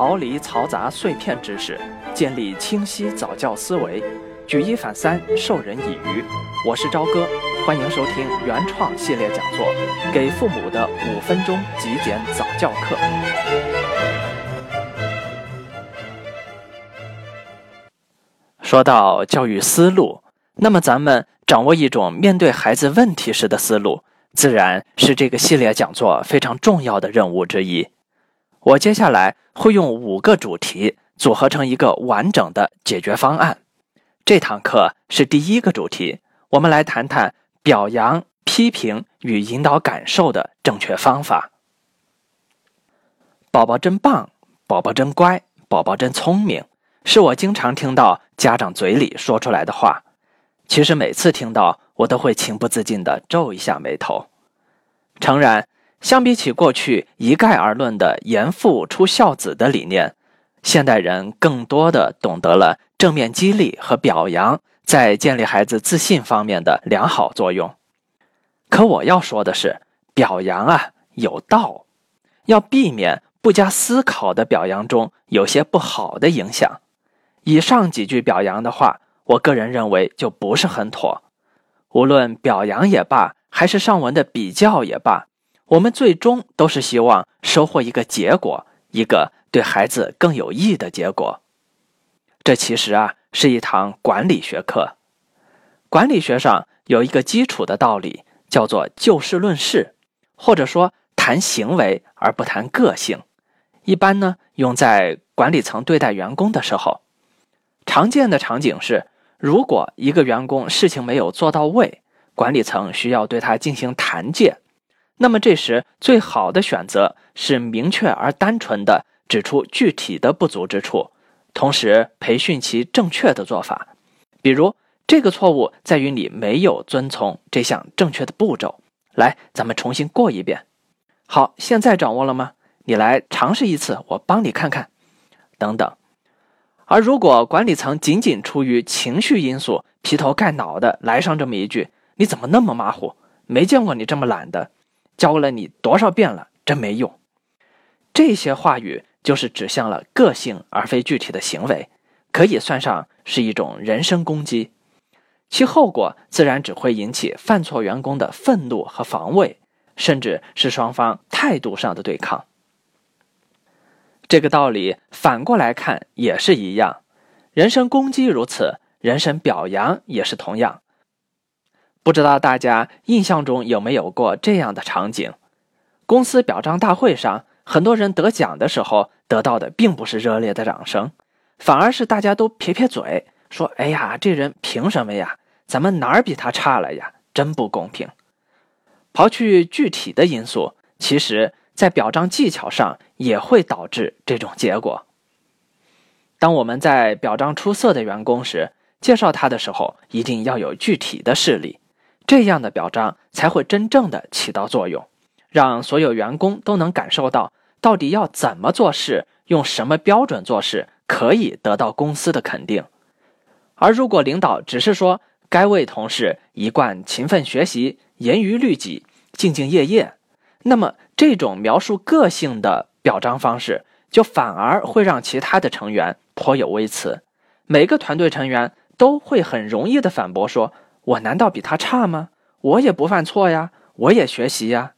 逃离嘈杂碎片知识，建立清晰早教思维，举一反三，授人以渔。我是朝哥，欢迎收听原创系列讲座《给父母的五分钟极简早教课》。说到教育思路，那么咱们掌握一种面对孩子问题时的思路，自然是这个系列讲座非常重要的任务之一。我接下来会用五个主题组合成一个完整的解决方案。这堂课是第一个主题，我们来谈谈表扬、批评与引导感受的正确方法。宝宝真棒，宝宝真乖，宝宝真聪明，是我经常听到家长嘴里说出来的话。其实每次听到，我都会情不自禁地皱一下眉头。诚然。相比起过去一概而论的“严父出孝子”的理念，现代人更多的懂得了正面激励和表扬在建立孩子自信方面的良好作用。可我要说的是，表扬啊有道，要避免不加思考的表扬中有些不好的影响。以上几句表扬的话，我个人认为就不是很妥。无论表扬也罢，还是上文的比较也罢。我们最终都是希望收获一个结果，一个对孩子更有益的结果。这其实啊是一堂管理学课。管理学上有一个基础的道理，叫做就事论事，或者说谈行为而不谈个性。一般呢用在管理层对待员工的时候。常见的场景是，如果一个员工事情没有做到位，管理层需要对他进行谈诫。那么这时最好的选择是明确而单纯的指出具体的不足之处，同时培训其正确的做法。比如，这个错误在于你没有遵从这项正确的步骤。来，咱们重新过一遍。好，现在掌握了吗？你来尝试一次，我帮你看看。等等。而如果管理层仅仅出于情绪因素，劈头盖脑的来上这么一句：“你怎么那么马虎？没见过你这么懒的。”教了你多少遍了，真没用。这些话语就是指向了个性，而非具体的行为，可以算上是一种人身攻击。其后果自然只会引起犯错员工的愤怒和防卫，甚至是双方态度上的对抗。这个道理反过来看也是一样，人身攻击如此，人身表扬也是同样。不知道大家印象中有没有过这样的场景？公司表彰大会上，很多人得奖的时候得到的并不是热烈的掌声，反而是大家都撇撇嘴，说：“哎呀，这人凭什么呀？咱们哪儿比他差了呀？真不公平。”刨去具体的因素，其实在表彰技巧上也会导致这种结果。当我们在表彰出色的员工时，介绍他的时候，一定要有具体的事例。这样的表彰才会真正的起到作用，让所有员工都能感受到到底要怎么做事，用什么标准做事，可以得到公司的肯定。而如果领导只是说该位同事一贯勤奋学习、严于律己、兢兢业业，那么这种描述个性的表彰方式，就反而会让其他的成员颇有微词。每个团队成员都会很容易的反驳说。我难道比他差吗？我也不犯错呀，我也学习呀。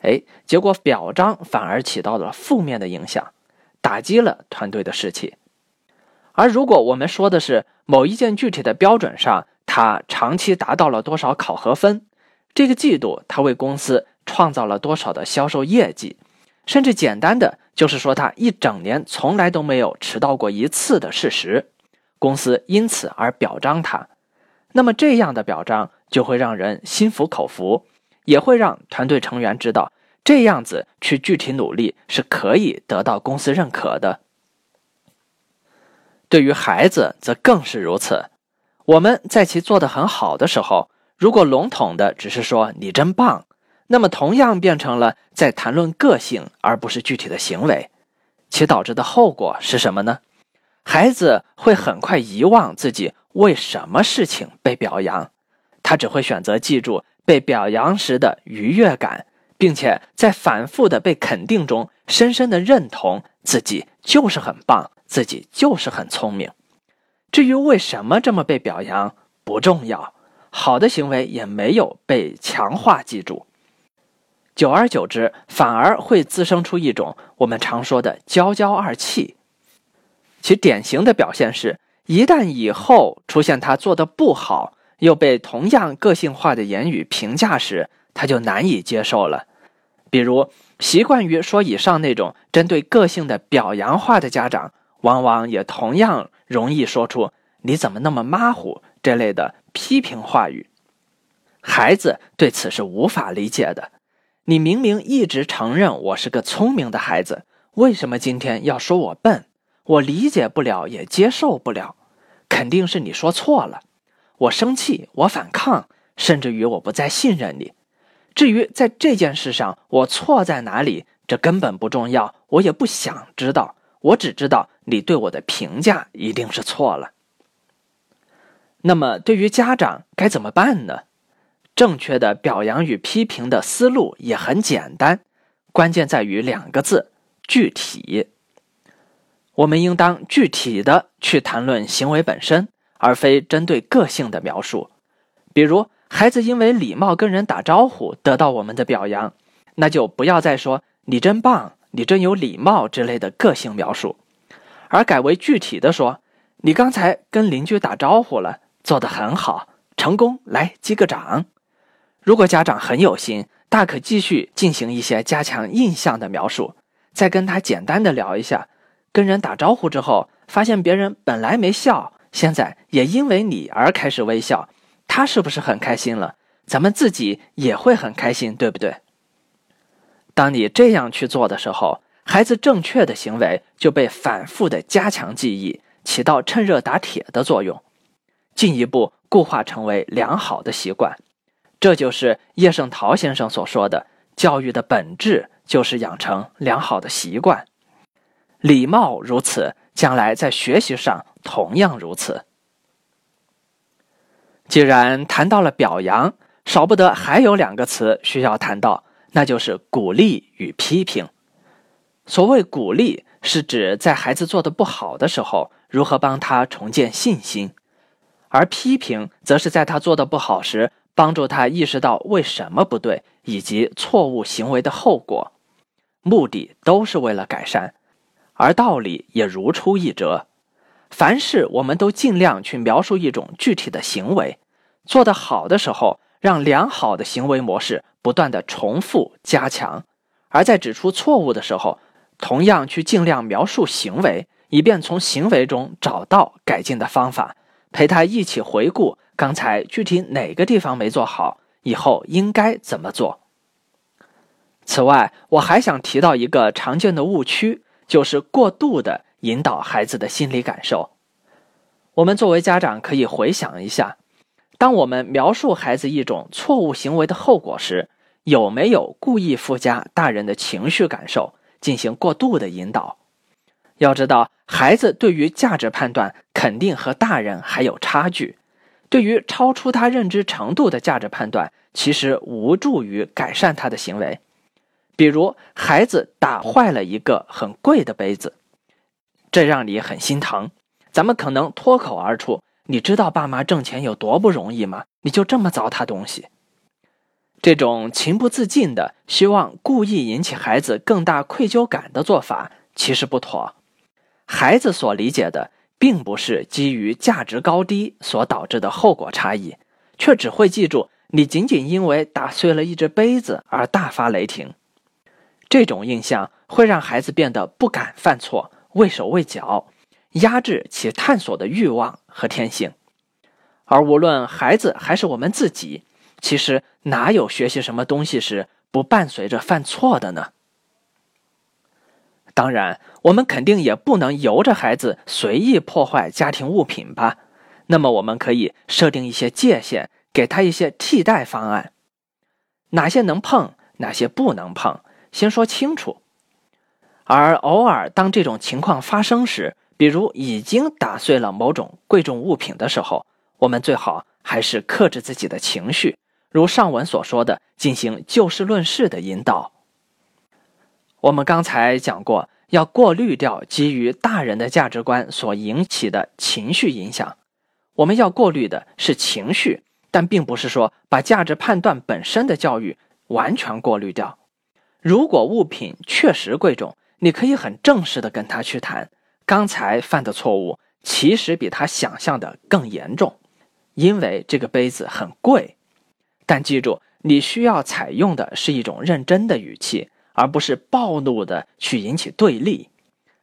哎，结果表彰反而起到了负面的影响，打击了团队的士气。而如果我们说的是某一件具体的标准上，他长期达到了多少考核分，这个季度他为公司创造了多少的销售业绩，甚至简单的就是说他一整年从来都没有迟到过一次的事实，公司因此而表彰他。那么这样的表彰就会让人心服口服，也会让团队成员知道这样子去具体努力是可以得到公司认可的。对于孩子则更是如此。我们在其做得很好的时候，如果笼统的只是说你真棒，那么同样变成了在谈论个性而不是具体的行为，其导致的后果是什么呢？孩子会很快遗忘自己。为什么事情被表扬，他只会选择记住被表扬时的愉悦感，并且在反复的被肯定中，深深的认同自己就是很棒，自己就是很聪明。至于为什么这么被表扬，不重要，好的行为也没有被强化记住。久而久之，反而会滋生出一种我们常说的“骄骄二气”。其典型的表现是，一旦以后出现他做的不好，又被同样个性化的言语评价时，他就难以接受了。比如，习惯于说以上那种针对个性的表扬话的家长，往往也同样容易说出“你怎么那么马虎”这类的批评话语。孩子对此是无法理解的。你明明一直承认我是个聪明的孩子，为什么今天要说我笨？我理解不了，也接受不了。肯定是你说错了。我生气，我反抗，甚至于我不再信任你。至于在这件事上我错在哪里，这根本不重要，我也不想知道。我只知道你对我的评价一定是错了。那么，对于家长该怎么办呢？正确的表扬与批评的思路也很简单，关键在于两个字：具体。我们应当具体的去谈论行为本身，而非针对个性的描述。比如，孩子因为礼貌跟人打招呼得到我们的表扬，那就不要再说“你真棒”“你真有礼貌”之类的个性描述，而改为具体的说：“你刚才跟邻居打招呼了，做得很好，成功，来击个掌。”如果家长很有心，大可继续进行一些加强印象的描述，再跟他简单的聊一下。跟人打招呼之后，发现别人本来没笑，现在也因为你而开始微笑，他是不是很开心了？咱们自己也会很开心，对不对？当你这样去做的时候，孩子正确的行为就被反复的加强记忆，起到趁热打铁的作用，进一步固化成为良好的习惯。这就是叶圣陶先生所说的：“教育的本质就是养成良好的习惯，礼貌如此，将来在学习上同样如此。”既然谈到了表扬，少不得还有两个词需要谈到，那就是鼓励与批评。所谓鼓励，是指在孩子做的不好的时候，如何帮他重建信心；而批评，则是在他做的不好时。帮助他意识到为什么不对，以及错误行为的后果，目的都是为了改善，而道理也如出一辙。凡事我们都尽量去描述一种具体的行为，做得好的时候，让良好的行为模式不断的重复加强；而在指出错误的时候，同样去尽量描述行为，以便从行为中找到改进的方法，陪他一起回顾。刚才具体哪个地方没做好？以后应该怎么做？此外，我还想提到一个常见的误区，就是过度的引导孩子的心理感受。我们作为家长可以回想一下，当我们描述孩子一种错误行为的后果时，有没有故意附加大人的情绪感受，进行过度的引导？要知道，孩子对于价值判断肯定和大人还有差距。对于超出他认知程度的价值判断，其实无助于改善他的行为。比如，孩子打坏了一个很贵的杯子，这让你很心疼。咱们可能脱口而出：“你知道爸妈挣钱有多不容易吗？你就这么糟蹋东西。”这种情不自禁的希望故意引起孩子更大愧疚感的做法，其实不妥。孩子所理解的。并不是基于价值高低所导致的后果差异，却只会记住你仅仅因为打碎了一只杯子而大发雷霆。这种印象会让孩子变得不敢犯错、畏手畏脚，压制其探索的欲望和天性。而无论孩子还是我们自己，其实哪有学习什么东西时不伴随着犯错的呢？当然，我们肯定也不能由着孩子随意破坏家庭物品吧？那么，我们可以设定一些界限，给他一些替代方案。哪些能碰，哪些不能碰，先说清楚。而偶尔当这种情况发生时，比如已经打碎了某种贵重物品的时候，我们最好还是克制自己的情绪，如上文所说的，进行就事论事的引导。我们刚才讲过，要过滤掉基于大人的价值观所引起的情绪影响。我们要过滤的是情绪，但并不是说把价值判断本身的教育完全过滤掉。如果物品确实贵重，你可以很正式的跟他去谈，刚才犯的错误其实比他想象的更严重，因为这个杯子很贵。但记住，你需要采用的是一种认真的语气。而不是暴怒的去引起对立，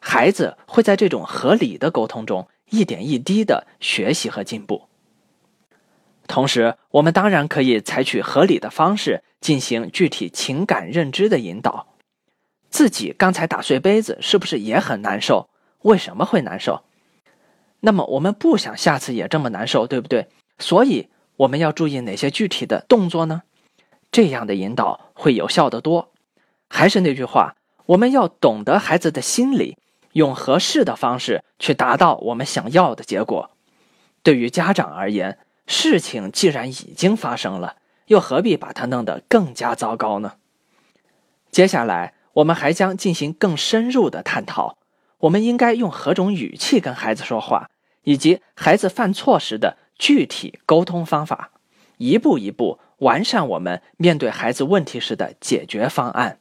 孩子会在这种合理的沟通中一点一滴的学习和进步。同时，我们当然可以采取合理的方式进行具体情感认知的引导。自己刚才打碎杯子，是不是也很难受？为什么会难受？那么我们不想下次也这么难受，对不对？所以我们要注意哪些具体的动作呢？这样的引导会有效的多。还是那句话，我们要懂得孩子的心理，用合适的方式去达到我们想要的结果。对于家长而言，事情既然已经发生了，又何必把它弄得更加糟糕呢？接下来，我们还将进行更深入的探讨：我们应该用何种语气跟孩子说话，以及孩子犯错时的具体沟通方法，一步一步完善我们面对孩子问题时的解决方案。